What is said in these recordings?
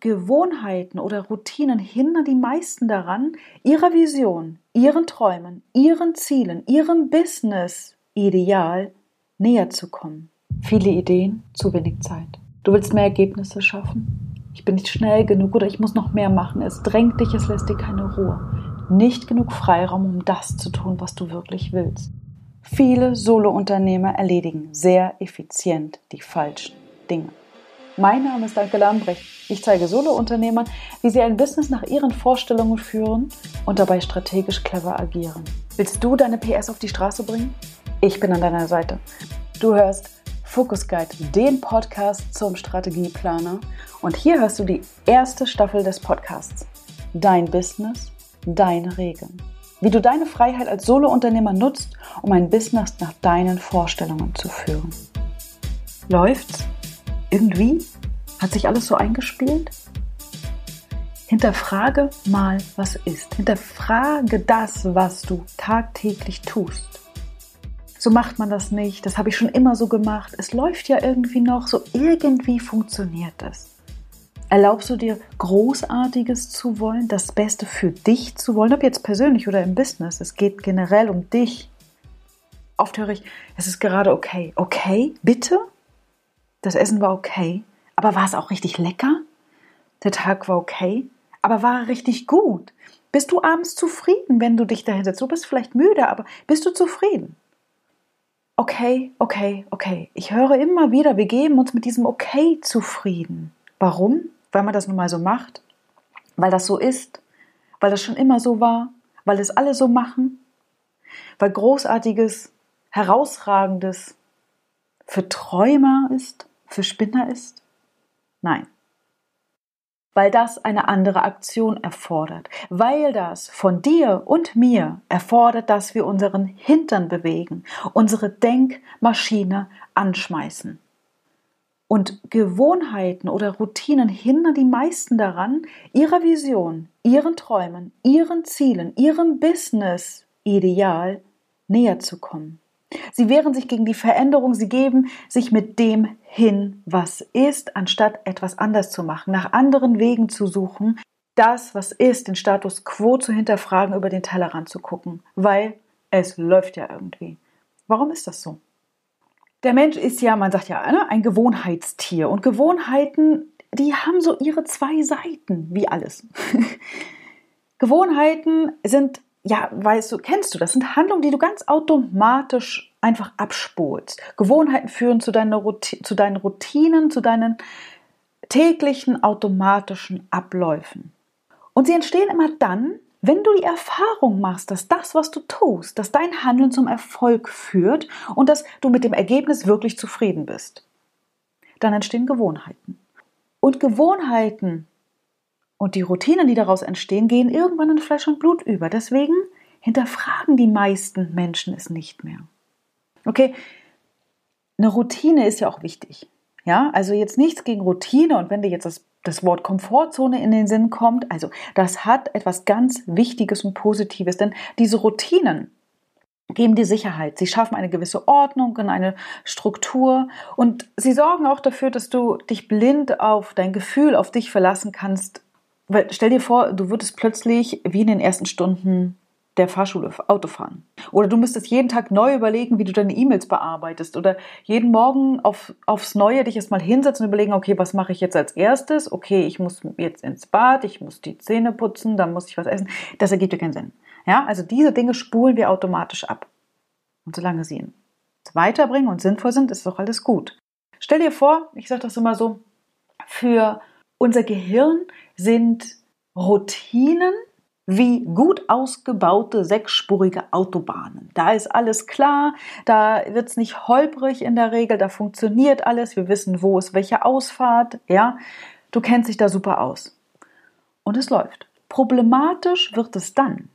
Gewohnheiten oder Routinen hindern die meisten daran, ihrer Vision, ihren Träumen, ihren Zielen, ihrem Business-Ideal näher zu kommen. Viele Ideen, zu wenig Zeit. Du willst mehr Ergebnisse schaffen? Ich bin nicht schnell genug oder ich muss noch mehr machen. Es drängt dich, es lässt dir keine Ruhe. Nicht genug Freiraum, um das zu tun, was du wirklich willst. Viele Solo-Unternehmer erledigen sehr effizient die falschen Dinge. Mein Name ist Danke Lambrecht. Ich zeige Solo-Unternehmern, wie sie ein Business nach ihren Vorstellungen führen und dabei strategisch clever agieren. Willst du deine PS auf die Straße bringen? Ich bin an deiner Seite. Du hörst Focus Guide, den Podcast zum Strategieplaner. Und hier hörst du die erste Staffel des Podcasts. Dein Business, deine Regeln. Wie du deine Freiheit als Solo-Unternehmer nutzt, um ein Business nach deinen Vorstellungen zu führen. Läuft's? Irgendwie? Hat sich alles so eingespielt? Hinterfrage mal, was ist. Hinterfrage das, was du tagtäglich tust. So macht man das nicht, das habe ich schon immer so gemacht. Es läuft ja irgendwie noch, so irgendwie funktioniert es. Erlaubst du dir Großartiges zu wollen, das Beste für dich zu wollen, ob jetzt persönlich oder im Business? Es geht generell um dich. Oft höre ich, es ist gerade okay. Okay, bitte? Das Essen war okay, aber war es auch richtig lecker? Der Tag war okay, aber war er richtig gut? Bist du abends zufrieden, wenn du dich dahin setzt? Du bist vielleicht müde, aber bist du zufrieden? Okay, okay, okay. Ich höre immer wieder, wir geben uns mit diesem Okay zufrieden. Warum? Weil man das nun mal so macht? Weil das so ist? Weil das schon immer so war? Weil es alle so machen? Weil Großartiges, Herausragendes für Träumer ist? Für Spinner ist? Nein. Weil das eine andere Aktion erfordert. Weil das von dir und mir erfordert, dass wir unseren Hintern bewegen, unsere Denkmaschine anschmeißen. Und Gewohnheiten oder Routinen hindern die meisten daran, ihrer Vision, ihren Träumen, ihren Zielen, ihrem Business-Ideal näher zu kommen. Sie wehren sich gegen die Veränderung, sie geben sich mit dem hin, was ist, anstatt etwas anders zu machen, nach anderen Wegen zu suchen, das, was ist, den Status quo zu hinterfragen, über den Tellerrand zu gucken, weil es läuft ja irgendwie. Warum ist das so? Der Mensch ist ja, man sagt ja, ne, ein Gewohnheitstier und Gewohnheiten, die haben so ihre zwei Seiten, wie alles. Gewohnheiten sind ja, weißt du, kennst du, das sind Handlungen, die du ganz automatisch einfach abspulst. Gewohnheiten führen zu, deiner zu deinen Routinen, zu deinen täglichen automatischen Abläufen. Und sie entstehen immer dann, wenn du die Erfahrung machst, dass das, was du tust, dass dein Handeln zum Erfolg führt und dass du mit dem Ergebnis wirklich zufrieden bist. Dann entstehen Gewohnheiten. Und Gewohnheiten und die Routinen, die daraus entstehen, gehen irgendwann in Fleisch und Blut über. Deswegen hinterfragen die meisten Menschen es nicht mehr. Okay, eine Routine ist ja auch wichtig. Ja, also jetzt nichts gegen Routine und wenn dir jetzt das, das Wort Komfortzone in den Sinn kommt, also das hat etwas ganz Wichtiges und Positives, denn diese Routinen, geben dir Sicherheit. Sie schaffen eine gewisse Ordnung und eine Struktur und sie sorgen auch dafür, dass du dich blind auf dein Gefühl, auf dich verlassen kannst weil stell dir vor, du würdest plötzlich wie in den ersten Stunden der Fahrschule Auto fahren. Oder du müsstest jeden Tag neu überlegen, wie du deine E-Mails bearbeitest. Oder jeden Morgen auf, aufs Neue dich erstmal hinsetzen und überlegen, okay, was mache ich jetzt als erstes? Okay, ich muss jetzt ins Bad, ich muss die Zähne putzen, dann muss ich was essen. Das ergibt dir keinen Sinn. Ja, also diese Dinge spulen wir automatisch ab. Und solange sie uns weiterbringen und sinnvoll sind, ist doch alles gut. Stell dir vor, ich sage das immer so, für unser Gehirn sind Routinen wie gut ausgebaute sechsspurige Autobahnen. Da ist alles klar, da wird es nicht holprig in der Regel, da funktioniert alles, wir wissen, wo ist welche Ausfahrt, ja. Du kennst dich da super aus. Und es läuft. Problematisch wird es dann,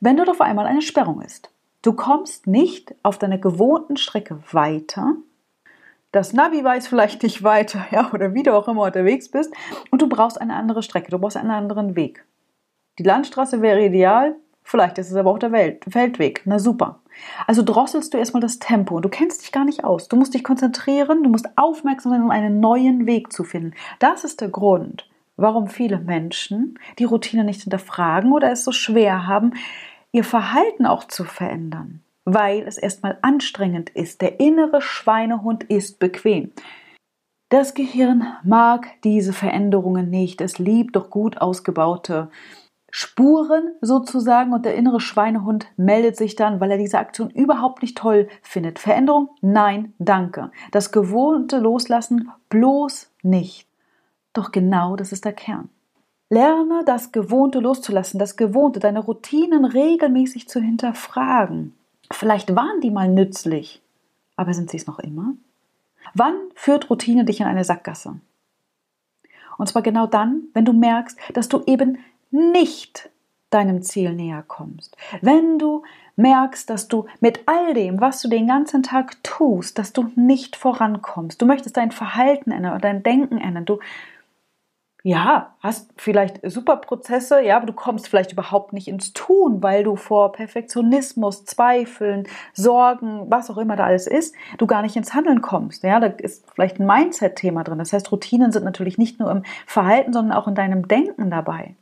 wenn dort auf einmal eine Sperrung ist. Du kommst nicht auf deiner gewohnten Strecke weiter, das Navi weiß vielleicht nicht weiter, ja, oder wie du auch immer unterwegs bist und du brauchst eine andere Strecke, du brauchst einen anderen Weg. Die Landstraße wäre ideal, vielleicht ist es aber auch der Welt, Feldweg. Na super. Also drosselst du erstmal das Tempo und du kennst dich gar nicht aus. Du musst dich konzentrieren, du musst aufmerksam sein, um einen neuen Weg zu finden. Das ist der Grund, warum viele Menschen die Routine nicht hinterfragen oder es so schwer haben, ihr Verhalten auch zu verändern, weil es erstmal anstrengend ist. Der innere Schweinehund ist bequem. Das Gehirn mag diese Veränderungen nicht. Es liebt doch gut ausgebaute Spuren sozusagen und der innere Schweinehund meldet sich dann, weil er diese Aktion überhaupt nicht toll findet. Veränderung? Nein, danke. Das Gewohnte loslassen? Bloß nicht. Doch genau das ist der Kern. Lerne das Gewohnte loszulassen, das Gewohnte, deine Routinen regelmäßig zu hinterfragen. Vielleicht waren die mal nützlich, aber sind sie es noch immer? Wann führt Routine dich in eine Sackgasse? Und zwar genau dann, wenn du merkst, dass du eben nicht deinem Ziel näher kommst. Wenn du merkst, dass du mit all dem, was du den ganzen Tag tust, dass du nicht vorankommst. Du möchtest dein Verhalten ändern oder dein Denken ändern. Du ja, hast vielleicht super Prozesse, ja, aber du kommst vielleicht überhaupt nicht ins Tun, weil du vor Perfektionismus, Zweifeln, Sorgen, was auch immer da alles ist, du gar nicht ins Handeln kommst. Ja, da ist vielleicht ein Mindset-Thema drin. Das heißt, Routinen sind natürlich nicht nur im Verhalten, sondern auch in deinem Denken dabei.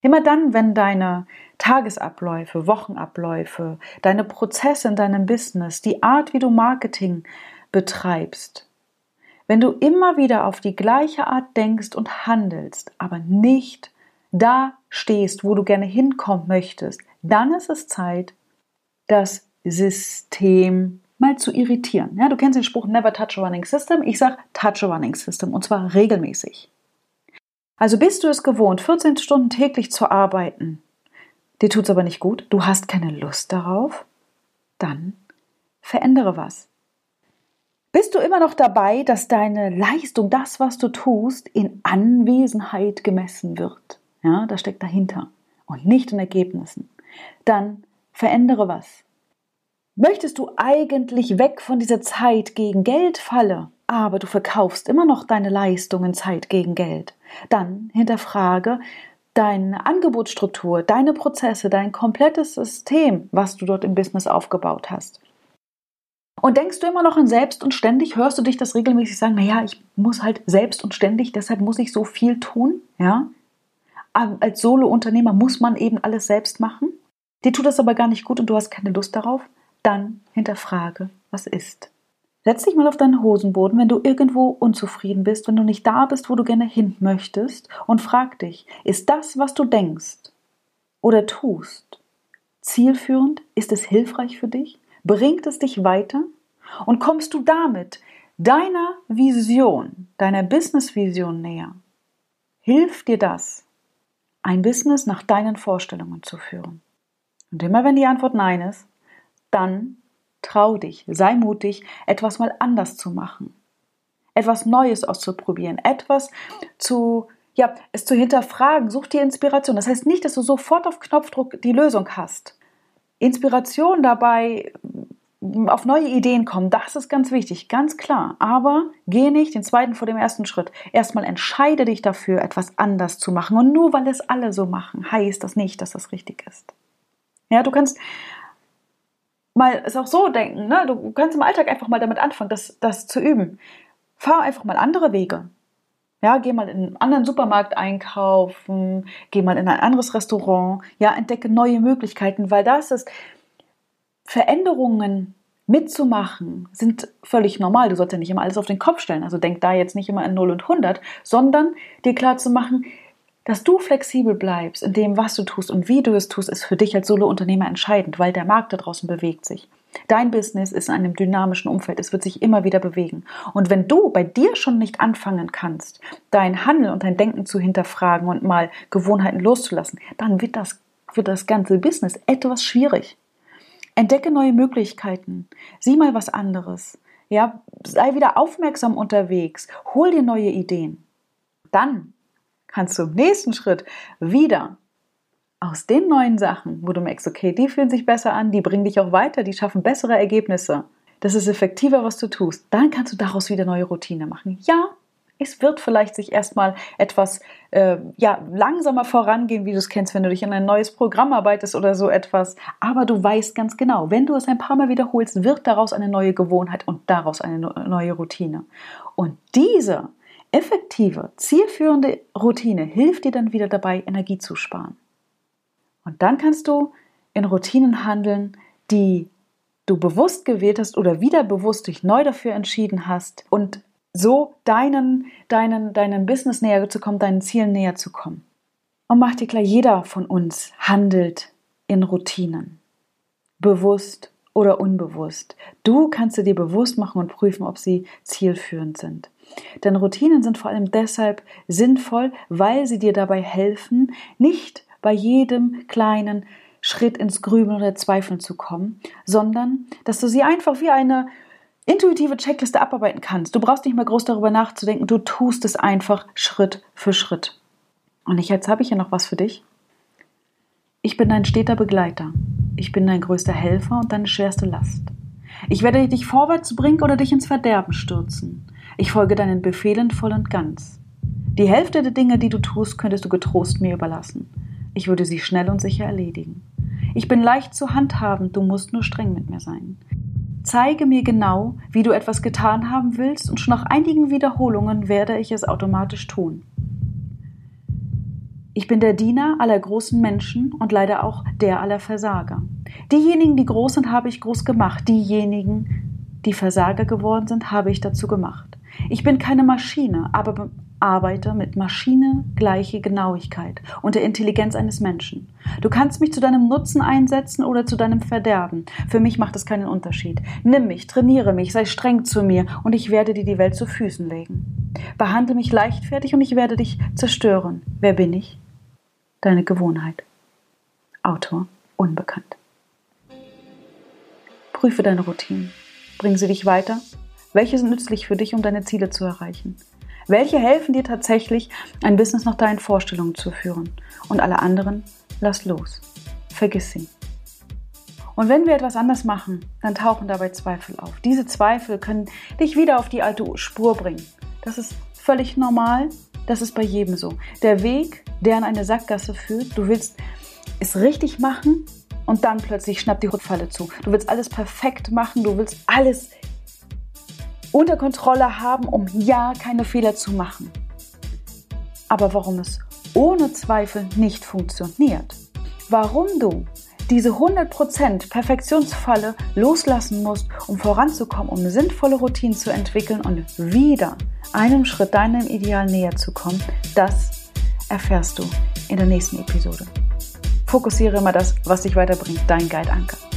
Immer dann, wenn deine Tagesabläufe, Wochenabläufe, deine Prozesse in deinem Business, die Art, wie du Marketing betreibst, wenn du immer wieder auf die gleiche Art denkst und handelst, aber nicht da stehst, wo du gerne hinkommen möchtest, dann ist es Zeit, das System mal zu irritieren. Ja, du kennst den Spruch Never touch a running system. Ich sage touch a running system und zwar regelmäßig. Also bist du es gewohnt, 14 Stunden täglich zu arbeiten, dir tut es aber nicht gut, du hast keine Lust darauf, dann verändere was. Bist du immer noch dabei, dass deine Leistung, das, was du tust, in Anwesenheit gemessen wird? Ja, das steckt dahinter und nicht in Ergebnissen. Dann verändere was. Möchtest du eigentlich weg von dieser Zeit gegen Geld falle, aber du verkaufst immer noch deine Leistungen Zeit gegen Geld? Dann hinterfrage deine Angebotsstruktur, deine Prozesse, dein komplettes System, was du dort im Business aufgebaut hast. Und denkst du immer noch an selbst und ständig? Hörst du dich das regelmäßig sagen? Naja, ich muss halt selbst und ständig, deshalb muss ich so viel tun. Ja, als Solo-Unternehmer muss man eben alles selbst machen. Dir tut das aber gar nicht gut und du hast keine Lust darauf. Dann hinterfrage, was ist. Setz dich mal auf deinen Hosenboden, wenn du irgendwo unzufrieden bist, wenn du nicht da bist, wo du gerne hin möchtest, und frag dich, ist das, was du denkst oder tust, zielführend? Ist es hilfreich für dich? Bringt es dich weiter? Und kommst du damit deiner Vision, deiner Business-Vision näher? Hilft dir das, ein Business nach deinen Vorstellungen zu führen? Und immer wenn die Antwort Nein ist, dann trau dich, sei mutig, etwas mal anders zu machen. Etwas Neues auszuprobieren, etwas zu, ja, es zu hinterfragen, such dir Inspiration. Das heißt nicht, dass du sofort auf Knopfdruck die Lösung hast. Inspiration dabei, auf neue Ideen kommen, das ist ganz wichtig, ganz klar. Aber geh nicht den zweiten vor dem ersten Schritt. Erstmal entscheide dich dafür, etwas anders zu machen. Und nur weil es alle so machen, heißt das nicht, dass das richtig ist. Ja, du kannst mal es auch so denken, ne? Du kannst im Alltag einfach mal damit anfangen, das, das zu üben. Fahr einfach mal andere Wege. Ja, geh mal in einen anderen Supermarkt einkaufen, geh mal in ein anderes Restaurant, ja, entdecke neue Möglichkeiten, weil das ist, Veränderungen mitzumachen, sind völlig normal. Du sollst ja nicht immer alles auf den Kopf stellen. Also denk da jetzt nicht immer an 0 und 100, sondern dir klar zu machen, dass du flexibel bleibst in dem, was du tust und wie du es tust, ist für dich als Solo-Unternehmer entscheidend, weil der Markt da draußen bewegt sich. Dein Business ist in einem dynamischen Umfeld, es wird sich immer wieder bewegen. Und wenn du bei dir schon nicht anfangen kannst, dein Handeln und dein Denken zu hinterfragen und mal Gewohnheiten loszulassen, dann wird das für das ganze Business etwas schwierig. Entdecke neue Möglichkeiten, sieh mal was anderes. Ja, sei wieder aufmerksam unterwegs, hol dir neue Ideen. Dann kannst du im nächsten Schritt wieder aus den neuen Sachen, wo du merkst, okay, die fühlen sich besser an, die bringen dich auch weiter, die schaffen bessere Ergebnisse. Das ist effektiver, was du tust. Dann kannst du daraus wieder neue Routine machen. Ja, es wird vielleicht sich erstmal etwas äh, ja, langsamer vorangehen, wie du es kennst, wenn du dich in ein neues Programm arbeitest oder so etwas. Aber du weißt ganz genau, wenn du es ein paar Mal wiederholst, wird daraus eine neue Gewohnheit und daraus eine neue Routine. Und diese effektive, zielführende Routine hilft dir dann wieder dabei, Energie zu sparen. Und dann kannst du in Routinen handeln, die du bewusst gewählt hast oder wieder bewusst dich neu dafür entschieden hast und so deinen, deinen, deinen Business näher zu kommen, deinen Zielen näher zu kommen. Und mach dir klar, jeder von uns handelt in Routinen. Bewusst oder unbewusst. Du kannst dir bewusst machen und prüfen, ob sie zielführend sind. Denn Routinen sind vor allem deshalb sinnvoll, weil sie dir dabei helfen, nicht bei jedem kleinen Schritt ins Grübeln oder Zweifeln zu kommen, sondern dass du sie einfach wie eine intuitive Checkliste abarbeiten kannst. Du brauchst nicht mehr groß darüber nachzudenken, du tust es einfach Schritt für Schritt. Und ich, jetzt habe ich ja noch was für dich. Ich bin dein steter Begleiter. Ich bin dein größter Helfer und deine schwerste Last. Ich werde dich vorwärts bringen oder dich ins Verderben stürzen. Ich folge deinen Befehlen voll und ganz. Die Hälfte der Dinge, die du tust, könntest du getrost mir überlassen. Ich würde sie schnell und sicher erledigen. Ich bin leicht zu handhaben, du musst nur streng mit mir sein. Zeige mir genau, wie du etwas getan haben willst, und schon nach einigen Wiederholungen werde ich es automatisch tun. Ich bin der Diener aller großen Menschen und leider auch der aller Versager. Diejenigen, die groß sind, habe ich groß gemacht. Diejenigen, die Versager geworden sind, habe ich dazu gemacht. Ich bin keine Maschine, aber arbeite mit Maschine gleiche Genauigkeit und der Intelligenz eines Menschen. Du kannst mich zu deinem Nutzen einsetzen oder zu deinem Verderben. Für mich macht es keinen Unterschied. Nimm mich, trainiere mich, sei streng zu mir und ich werde dir die Welt zu Füßen legen. Behandle mich leichtfertig und ich werde dich zerstören. Wer bin ich? Deine Gewohnheit. Autor unbekannt. Prüfe deine Routinen. Bringen sie dich weiter? Welche sind nützlich für dich, um deine Ziele zu erreichen? Welche helfen dir tatsächlich, ein Business nach deinen Vorstellungen zu führen? Und alle anderen, lass los. Vergiss sie. Und wenn wir etwas anders machen, dann tauchen dabei Zweifel auf. Diese Zweifel können dich wieder auf die alte Spur bringen. Das ist völlig normal. Das ist bei jedem so. Der Weg, der an eine Sackgasse führt, du willst es richtig machen und dann plötzlich schnappt die Rückfalle zu. Du willst alles perfekt machen, du willst alles unter Kontrolle haben, um ja keine Fehler zu machen. Aber warum es ohne Zweifel nicht funktioniert, warum du diese 100% Perfektionsfalle loslassen musst, um voranzukommen, um sinnvolle Routinen zu entwickeln und wieder einem Schritt deinem Ideal näher zu kommen, das erfährst du in der nächsten Episode. Fokussiere immer das, was dich weiterbringt, dein Guide Anker.